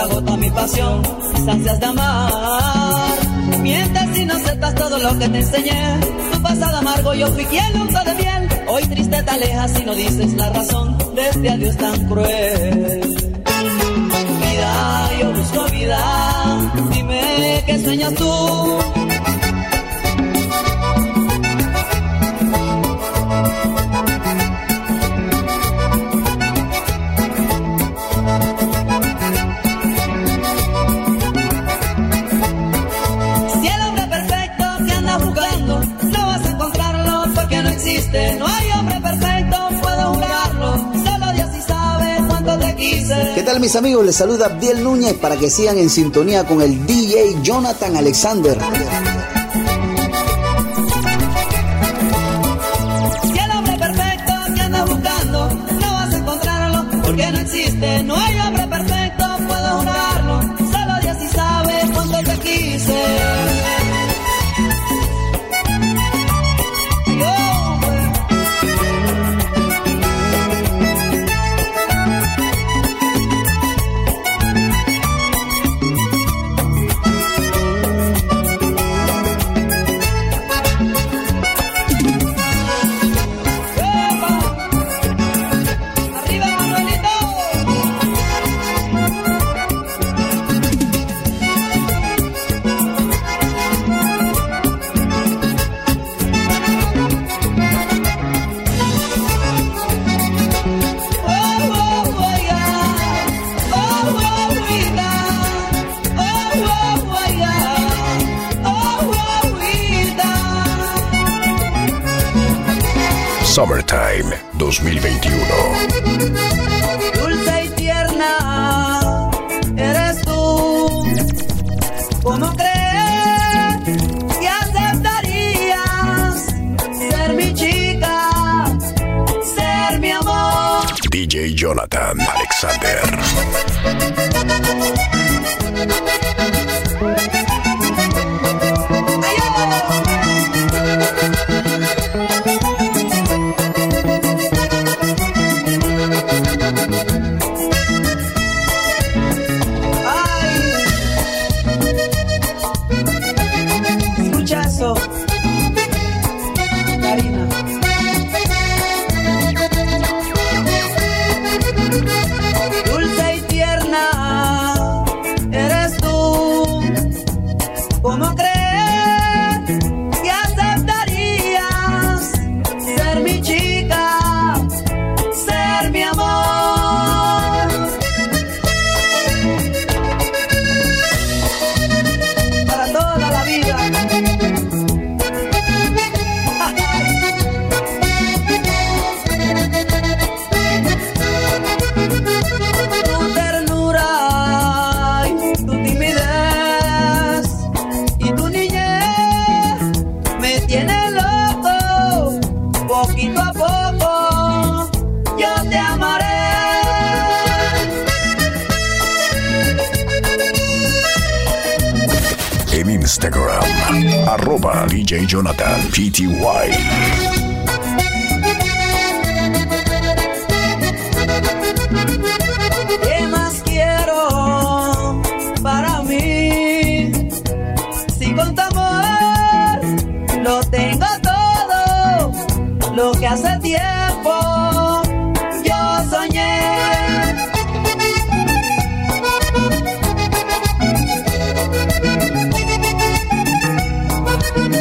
pecho gota a gota mi pasión, mis ansias de amar. Mientes y no aceptas todo lo que te enseñé. Tu pasado amargo, yo fui quien lo de bien. Hoy triste te alejas y no dices la razón de este adiós tan cruel. Vida, yo busco vida. Dime qué sueñas tú. Mis amigos? Les saluda Abdiel Núñez para que sigan en sintonía con el DJ Jonathan Alexander.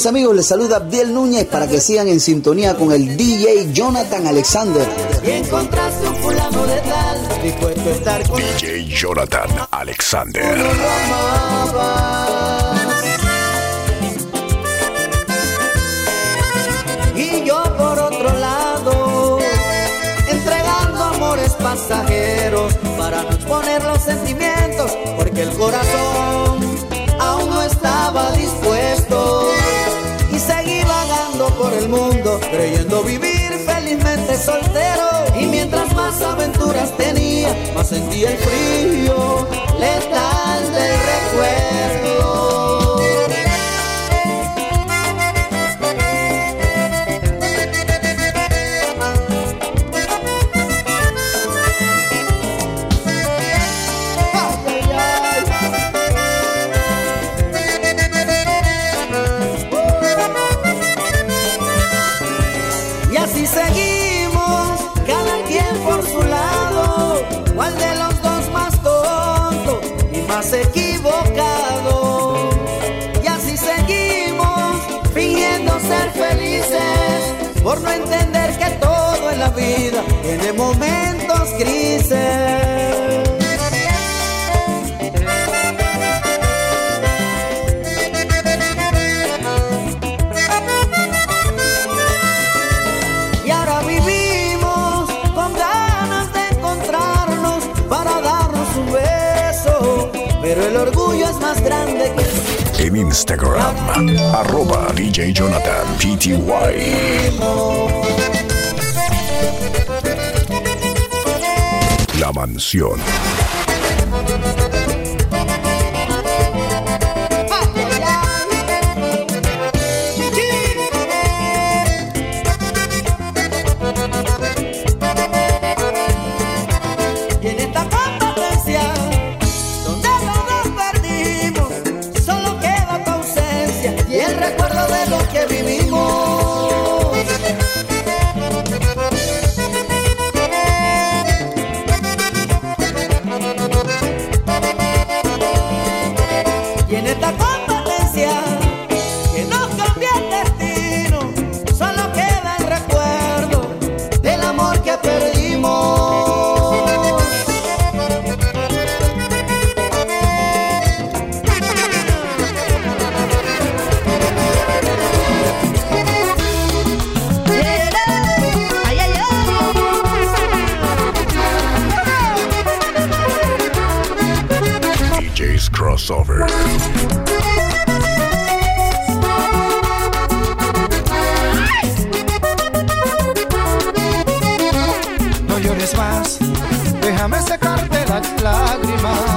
mis amigos, les saluda Abdiel Núñez para que sigan en sintonía con el DJ Jonathan Alexander. DJ Jonathan Alexander. Y yo por otro lado, entregando amores pasajeros para no exponer los sentimientos, porque el corazón aún no estaba dispuesto por el mundo, creyendo vivir felizmente soltero. Y mientras más aventuras tenía, más sentía el frío letal del recuerdo. Instagram, arroba DJ Jonathan PTY. La mansión. déjame secarte las lágrimas.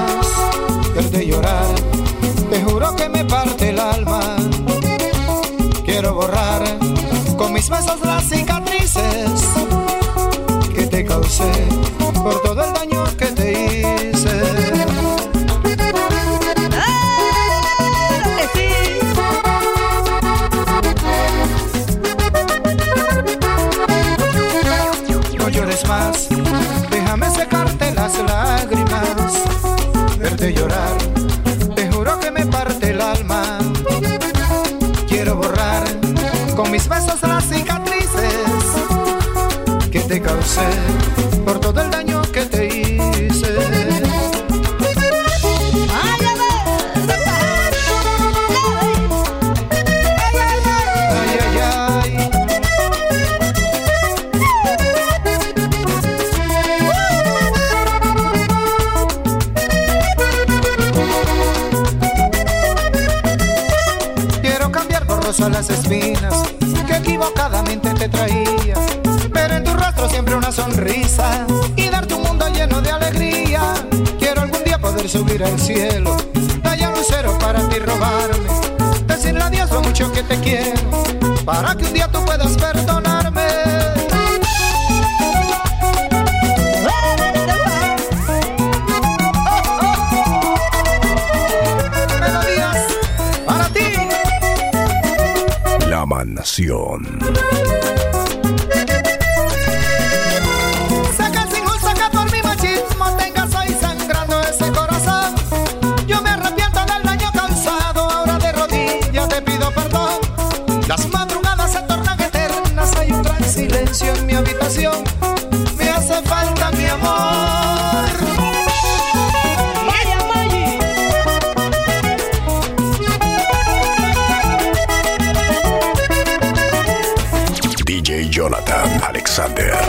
Santander.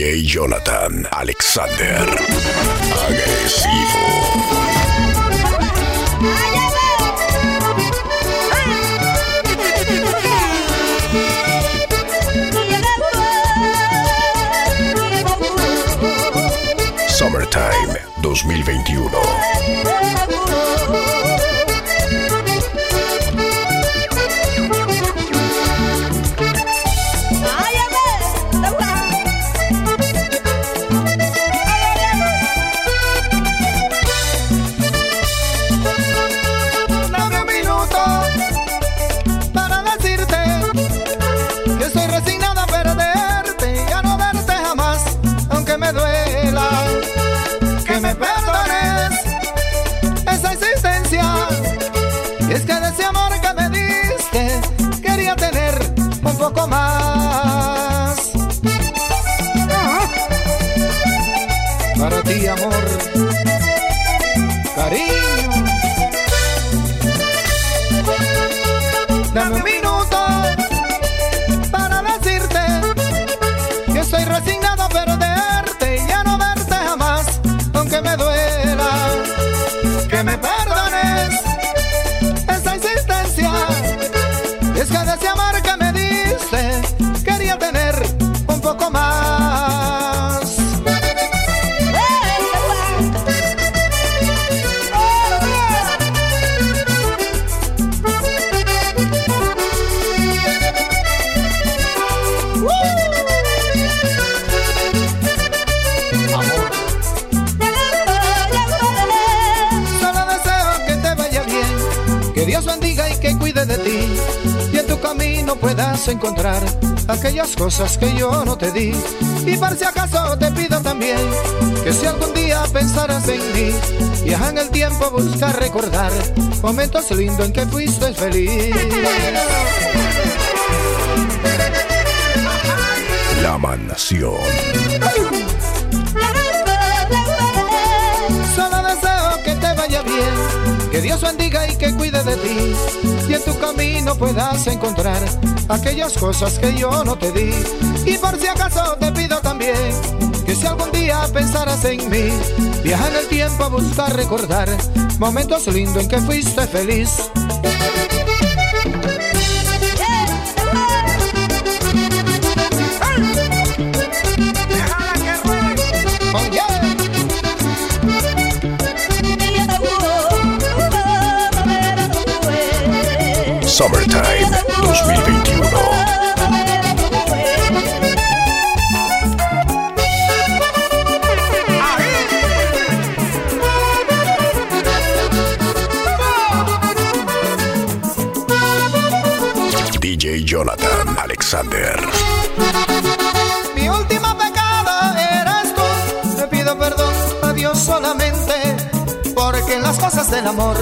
DJ Jonathan Alexander. Agresivo. Summertime 2021. Cama puedas encontrar aquellas cosas que yo no te di. Y por si acaso te pido también que si algún día pensaras en mí, viaja en el tiempo, busca recordar momentos lindos en que fuiste feliz. La mansión. Que Dios bendiga y que cuide de ti. Y en tu camino puedas encontrar aquellas cosas que yo no te di. Y por si acaso te pido también que si algún día pensaras en mí, viaja en el tiempo a buscar recordar momentos lindos en que fuiste feliz. Summertime 2021. DJ Jonathan Alexander. Mi último pecado eres tú. Te pido perdón a Dios solamente. Porque en las cosas del amor,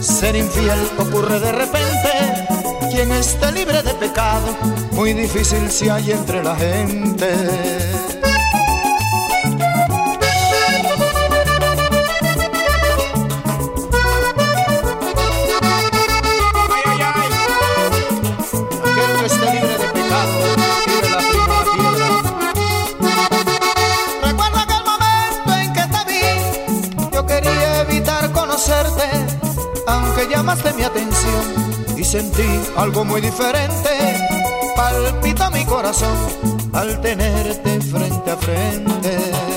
ser infiel ocurre de repente. Quien esté libre de pecado, muy difícil si hay entre la gente. Sentí algo muy diferente. Palpita mi corazón al tenerte frente a frente.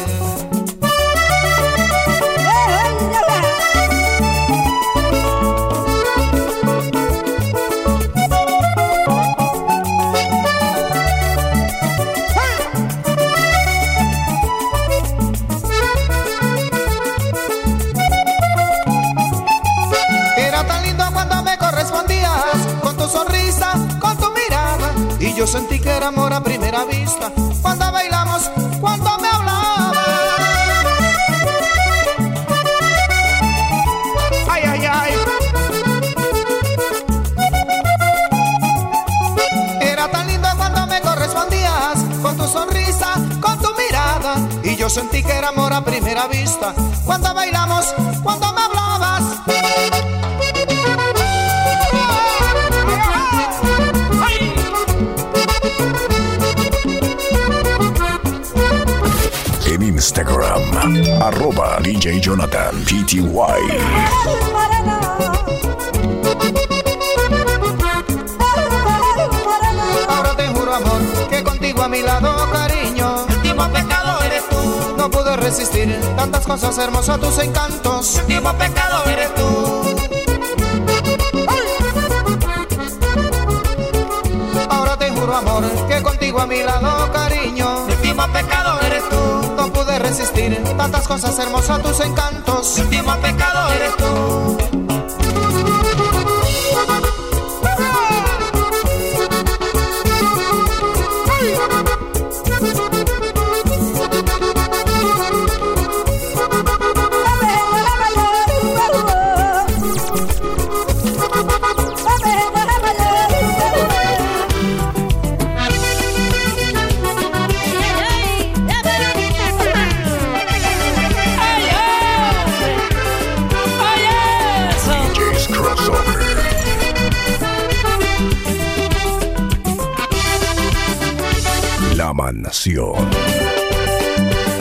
DJ Jonathan PTY. Ahora te juro amor que contigo a mi lado cariño último pecado eres tú, No pude resistir tantas cosas hermosas tus encantos. Último pecado eres tú, Ahora te juro amor que contigo a mi lado cariño último pecado eres tú, pude resistir tantas cosas hermosas tus encantos último pecado eres tú.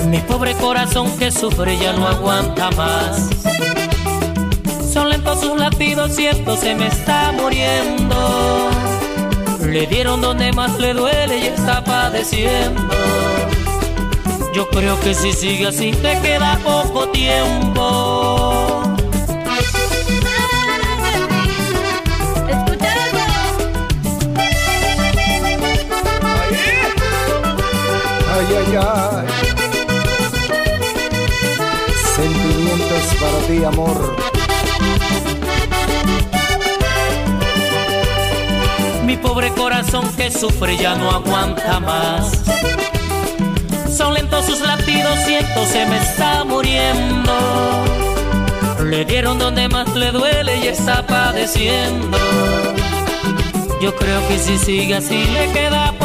Mi pobre corazón que sufre ya no aguanta más. Son lentos sus latidos, cierto, se me está muriendo. Le dieron donde más le duele y está padeciendo. Yo creo que si sigue así te queda poco tiempo. Sentimientos para ti, amor. Mi pobre corazón que sufre ya no aguanta más. Son lentos sus latidos, siento se me está muriendo. Le dieron donde más le duele y está padeciendo. Yo creo que si sigue así le queda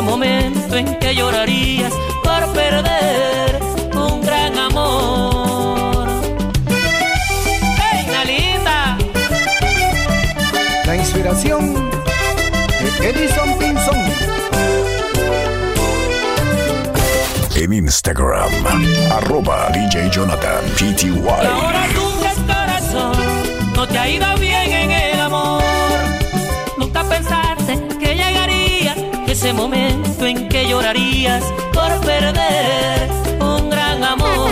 ese momento en que llorarías por perder un gran amor. ¡Hey, linda! La inspiración de Edison Pinson. En Instagram, arroba DJ Jonathan Y ahora PTY. sufres corazón, no te ha ido bien ese momento en que llorarías por perder un gran amor.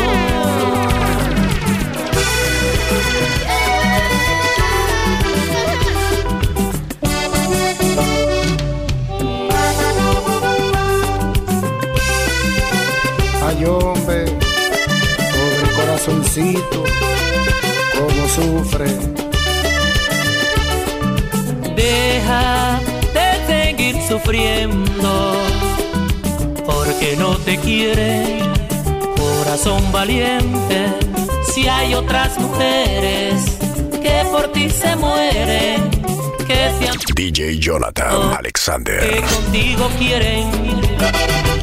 Ay, hombre, pobre corazoncito, cómo sufre. Deja de seguir sufriendo porque no te quiere, corazón valiente. Si hay otras mujeres que por ti se mueren, que te han DJ Jonathan que Alexander. contigo quieren.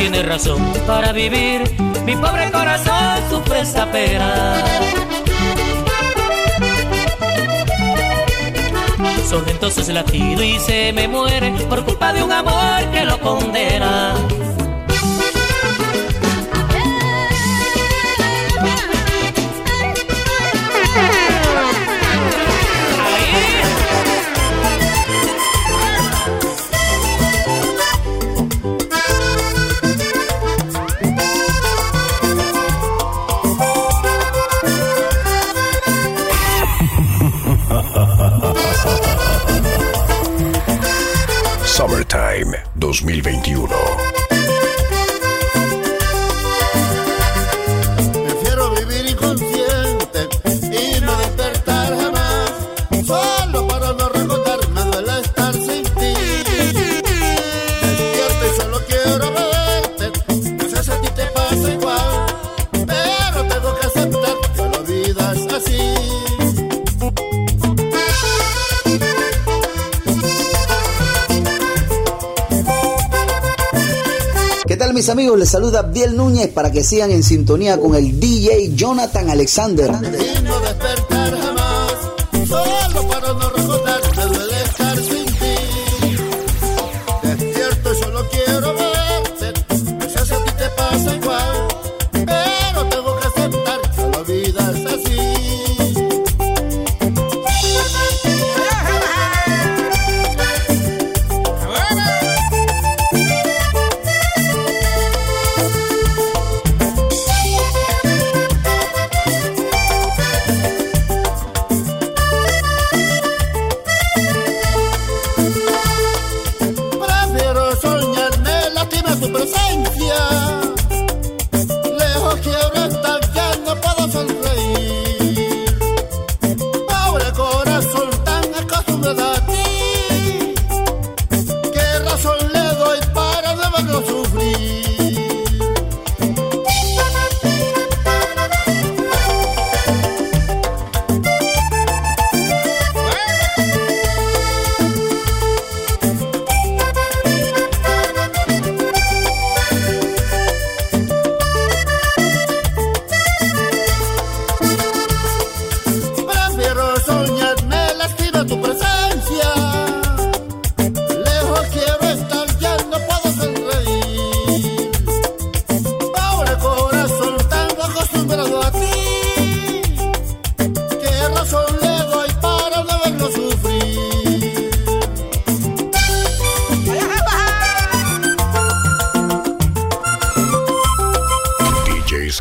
Tiene razón para vivir, mi pobre corazón sufre esta pena. Son entonces latido y se me muere por culpa de un amor que lo condena. 2021. Amigos? Les saluda Abdiel Núñez para que sigan en sintonía con el DJ Jonathan Alexander.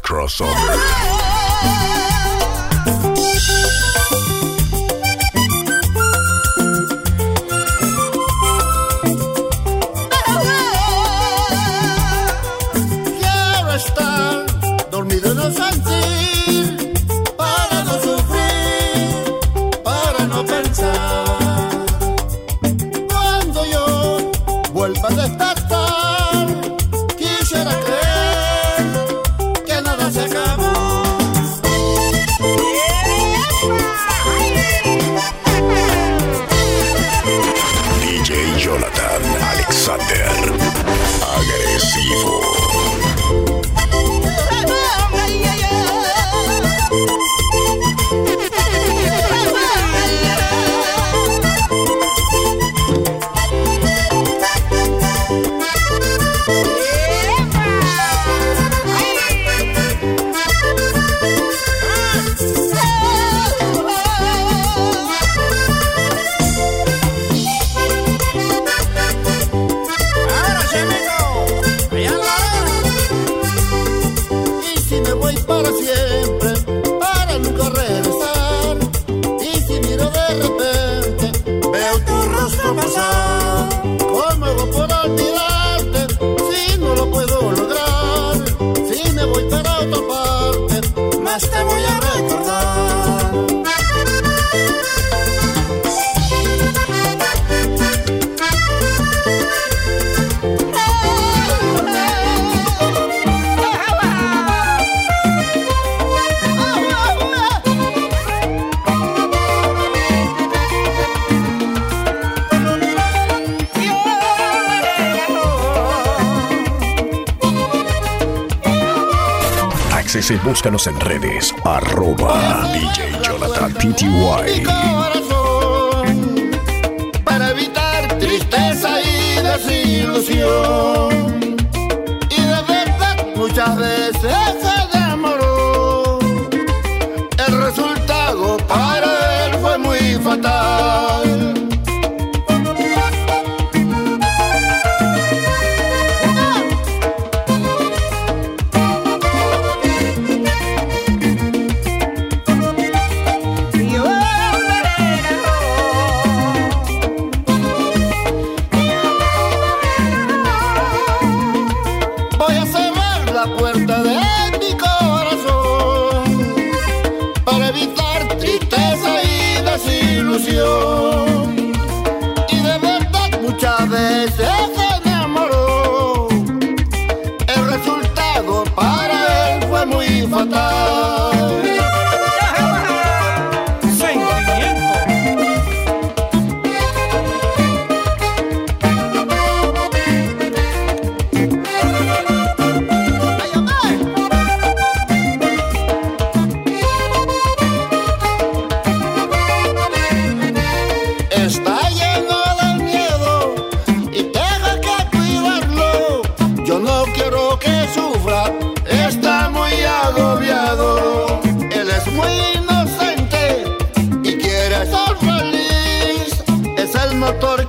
crossover. y búscanos en redes arroba DJ Jonathan PTY. Para evitar tristeza y desilusión. Y de verdad muchas veces se demoró. El resultado para él fue muy fatal. motor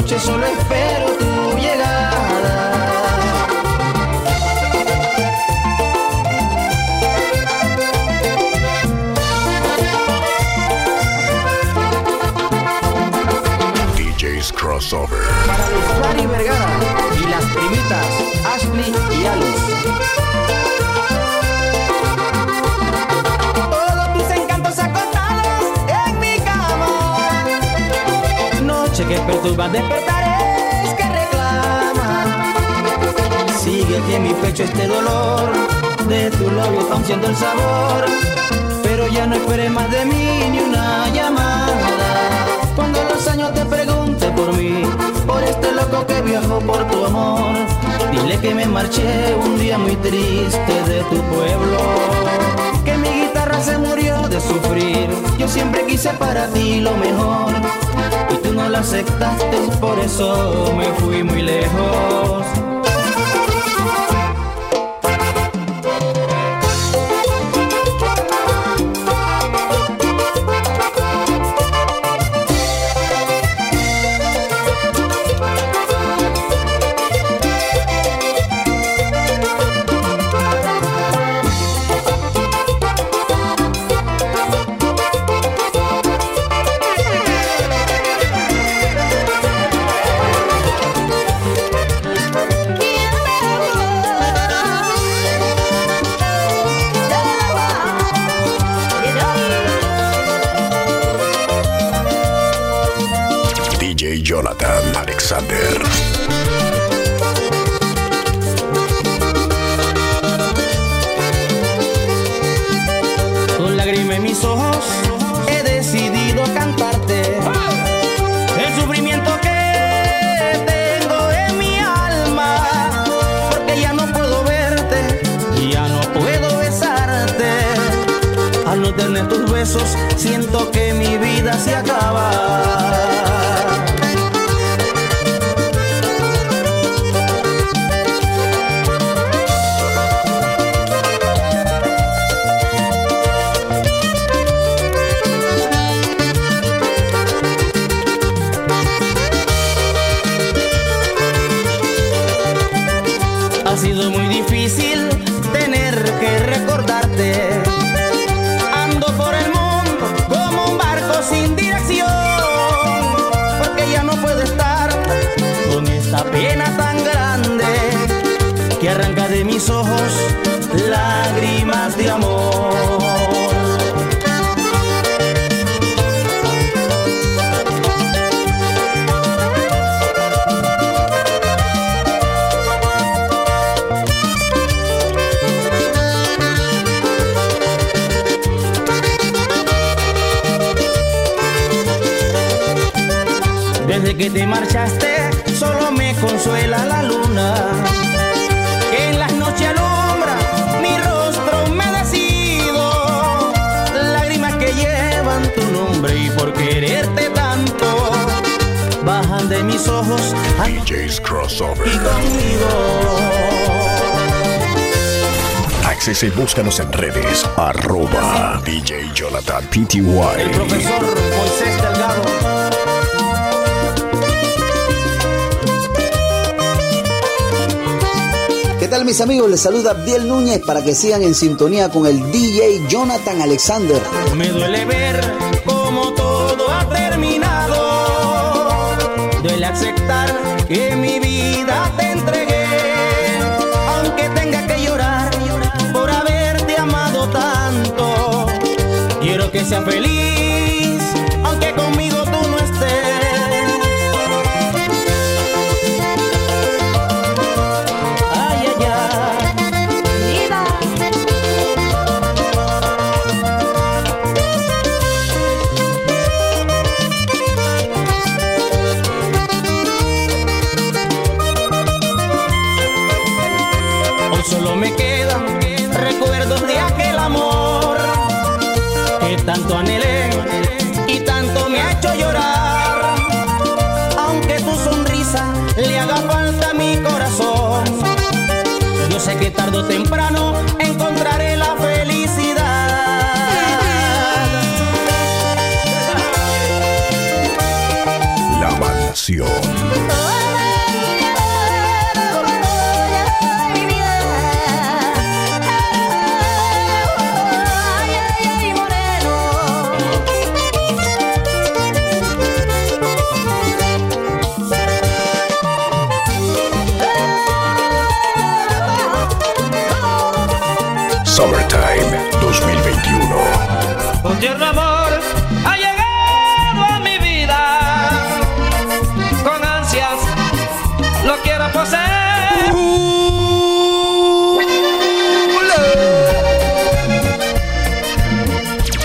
Noche solo espero Que perturba despertares que reclama. Sigue aquí en mi pecho este dolor. De tu labio aún siendo el sabor. Pero ya no esperes más de mí ni una llamada. Cuando los años te pregunte por mí, por este loco que viajó por tu amor, dile que me marché un día muy triste de tu pueblo. Que mi guitarra se murió de sufrir. Yo siempre quise para ti lo mejor. Y tú no lo aceptaste, por eso me fui muy lejos. Lágrimas de amor. Desde que te marchaste, solo me consuela la luna. De mis ojos DJ's Crossover. y conmigo. Accese y búscanos en redes. Arroba DJ Jonathan PTY. El profesor Moisés Delgado. Tal mis amigos? Les saluda Abdiel Núñez para que sigan en sintonía con el DJ Jonathan Alexander. Me duele ver cómo todo ha terminado. Duele aceptar que mi vida te entregué. Aunque tenga que llorar por haberte amado tanto. Quiero que sea feliz, recuerdos de aquel amor que tanto anhelé y tanto me ha hecho llorar. Aunque tu sonrisa le haga falta a mi corazón, yo sé que tarde o temprano tierno amor ha llegado a mi vida. Con ansias lo quiero poseer.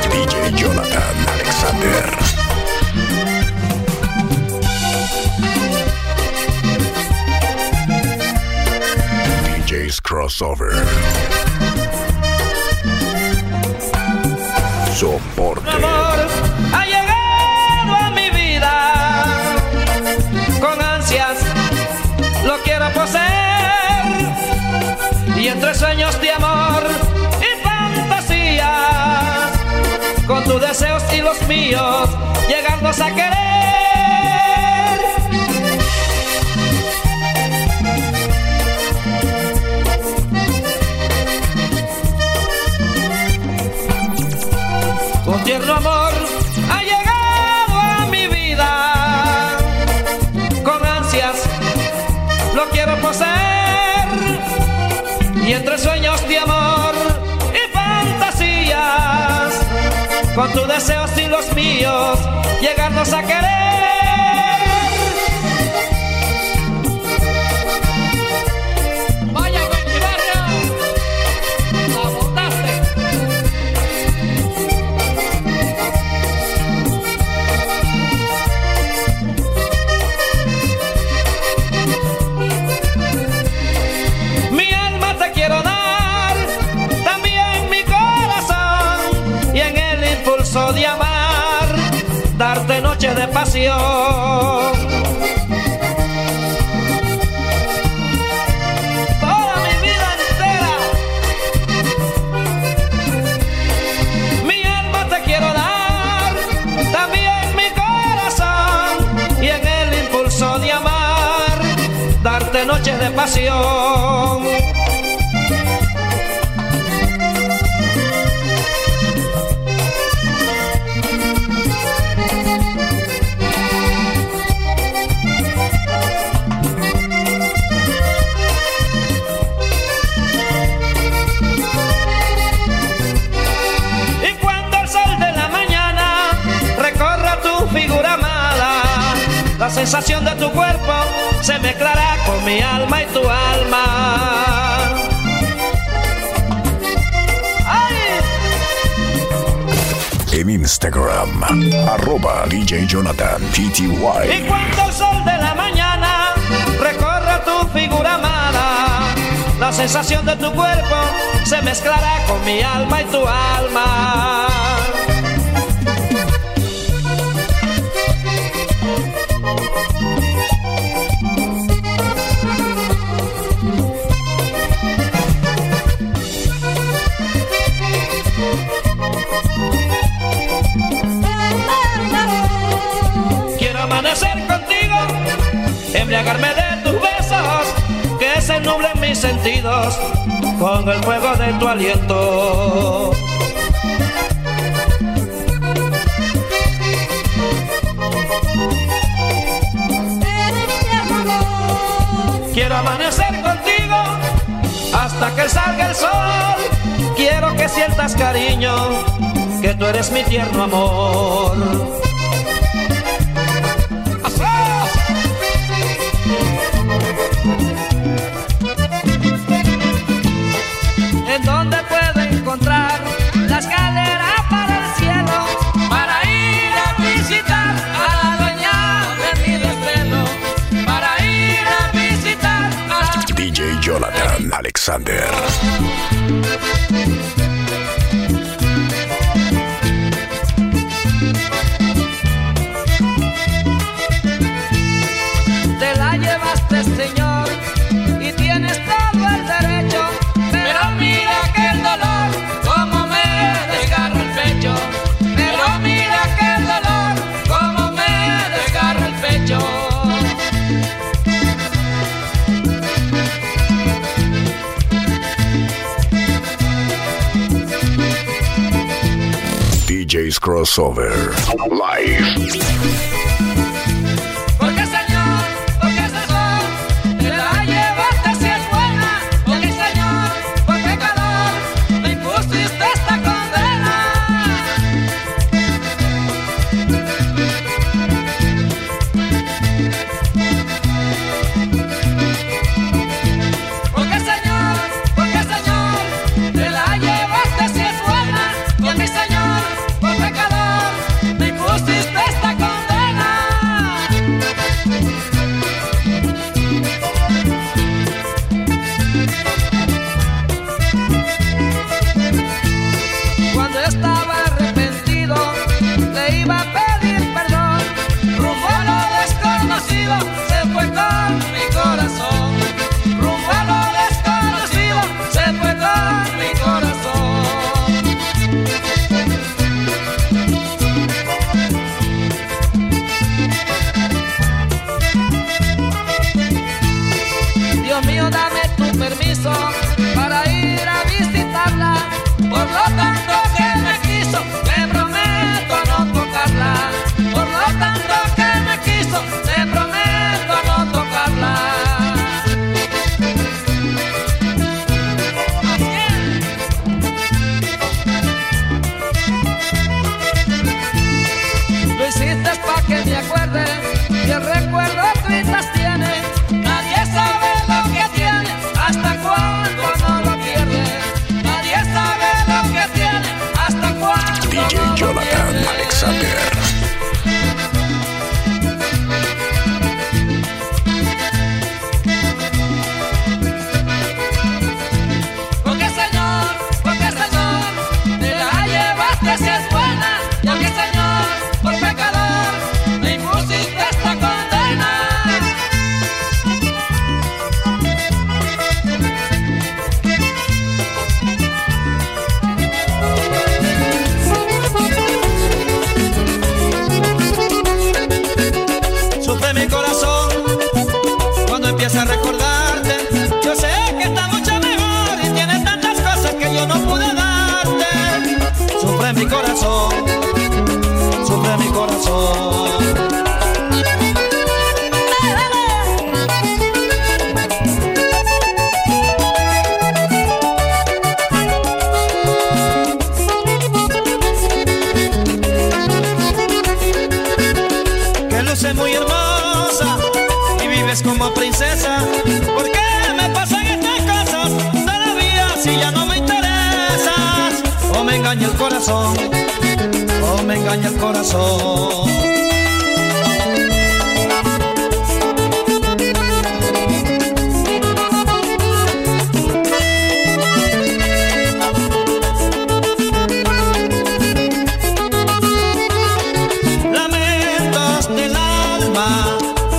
DJ Jonathan Alexander. DJ's Crossover. Soporte. amor ha llegado a mi vida. Con ansias lo quiero poseer. Y entre sueños de amor y fantasías, con tus deseos y los míos, llegarnos a querer. Tierno amor ha llegado a mi vida. Con ansias lo quiero poseer. Y entre sueños de amor y fantasías, con tus deseos y los míos, llegarnos a querer. Y cuando el sol de la mañana recorra tu figura mala, la sensación de tu cuerpo se mezclara por mi alma y tu alma. En Instagram, arroba DJ Jonathan PTY. Y cuando el sol de la mañana recorra tu figura amada, la sensación de tu cuerpo se mezclará con mi alma y tu alma. embriagarme de tus besos, que se nublen mis sentidos con el fuego de tu aliento. Quiero amanecer contigo hasta que salga el sol. Quiero que sientas cariño, que tú eres mi tierno amor. Jonathan Alexander. Crossover. Live.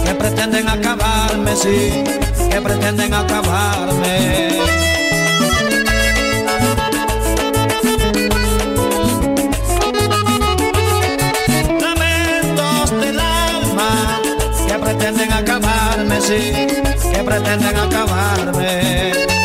que pretenden acabarme, sí, que pretenden acabarme. Lamentos del alma, que pretenden acabarme, sí, que pretenden acabarme.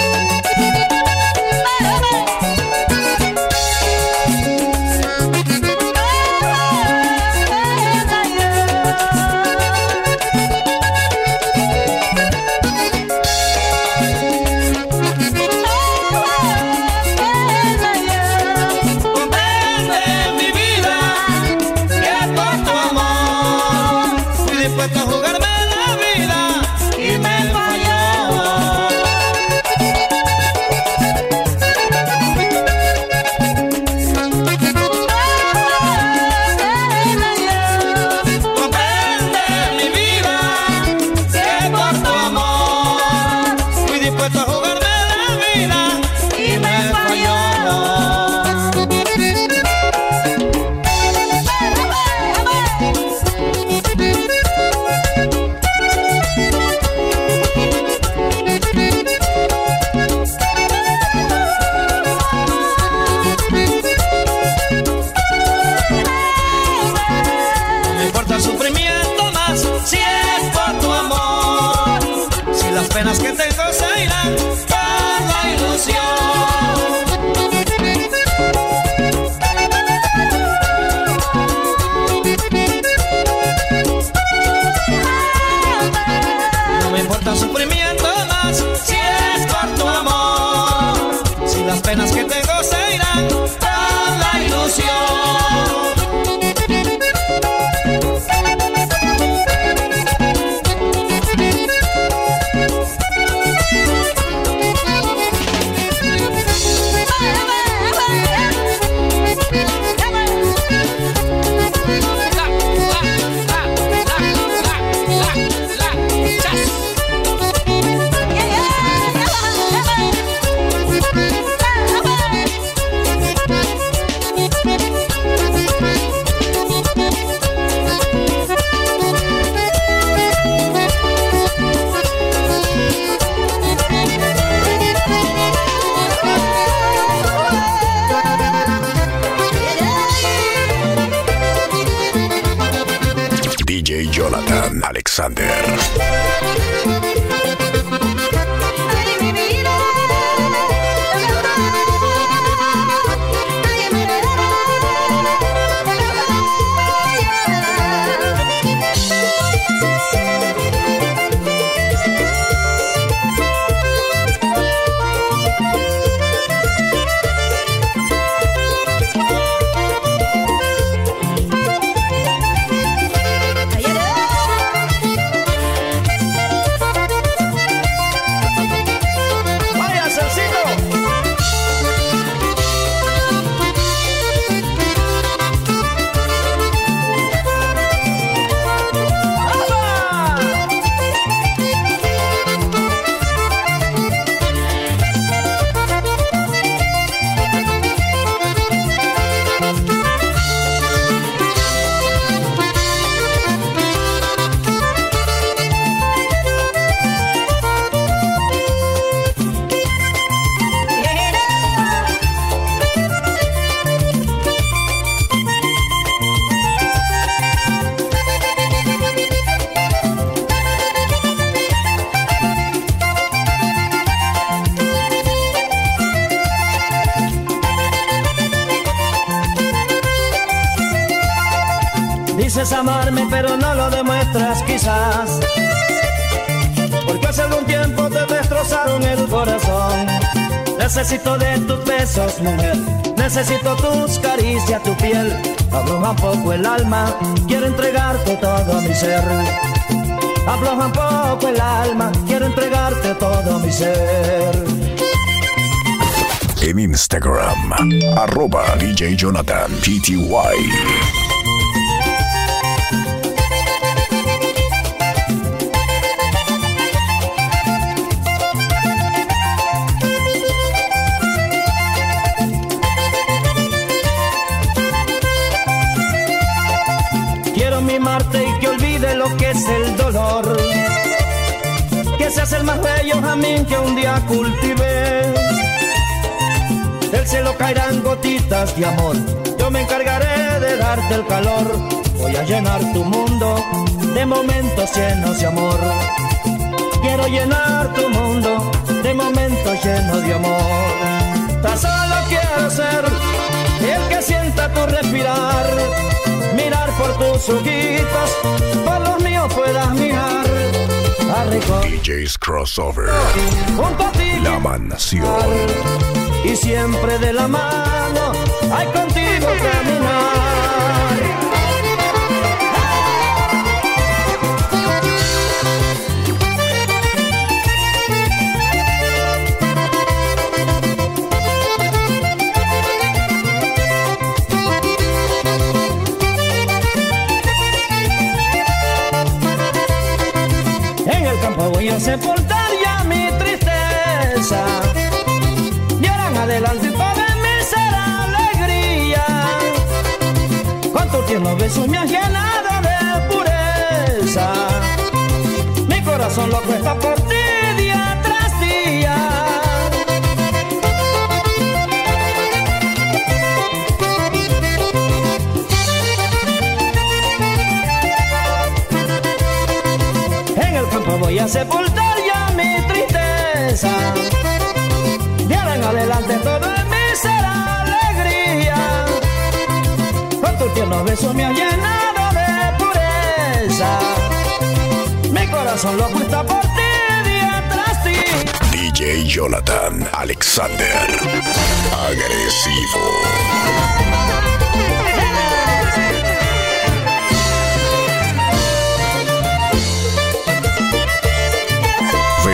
hasta sufrimiento. Alexander. Necesito tus caricias, tu piel. Abroja un poco el alma. Quiero entregarte todo mi ser. Afloja un poco el alma. Quiero entregarte todo mi ser. En Instagram, arroba DJ Jonathan PTY. El más bello jamín que un día cultivé. Del cielo caerán gotitas de amor, yo me encargaré de darte el calor. Voy a llenar tu mundo de momentos llenos de amor. Quiero llenar tu mundo de momentos llenos de amor. Tan solo quiero ser el que sienta tu respirar, tus ojitos, por los míos puedas mirar DJ's Crossover. La mansión. Y siempre de la mano, hay contigo caminar. Sepultar ya mi tristeza. Y ahora adelante para será alegría. Cuánto tiempo besos me has llenado de pureza. Mi corazón lo cuesta por a sepultar ya mi tristeza. De ahora en adelante todo en mí será alegría. Con tu tierno beso me ha llenado de pureza. Mi corazón lo apuesta por ti día tras día. DJ Jonathan Alexander. Agresivo.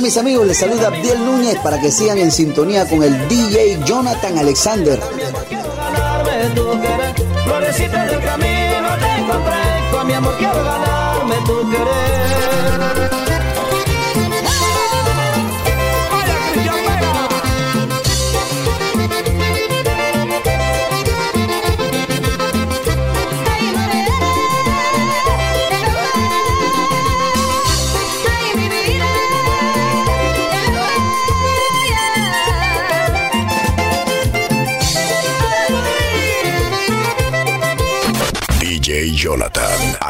mis amigos? Les saluda Abdiel Núñez para que sigan en sintonía con el DJ Jonathan Alexander.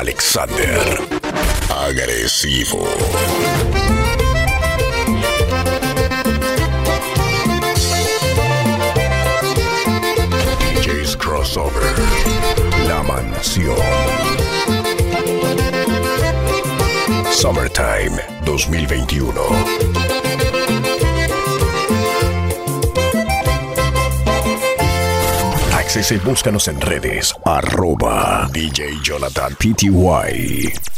Alexander. Agresivo. DJ's Crossover. La Mansión. Summertime 2021. Búscanos en redes. Arroba DJ Jonathan PTY.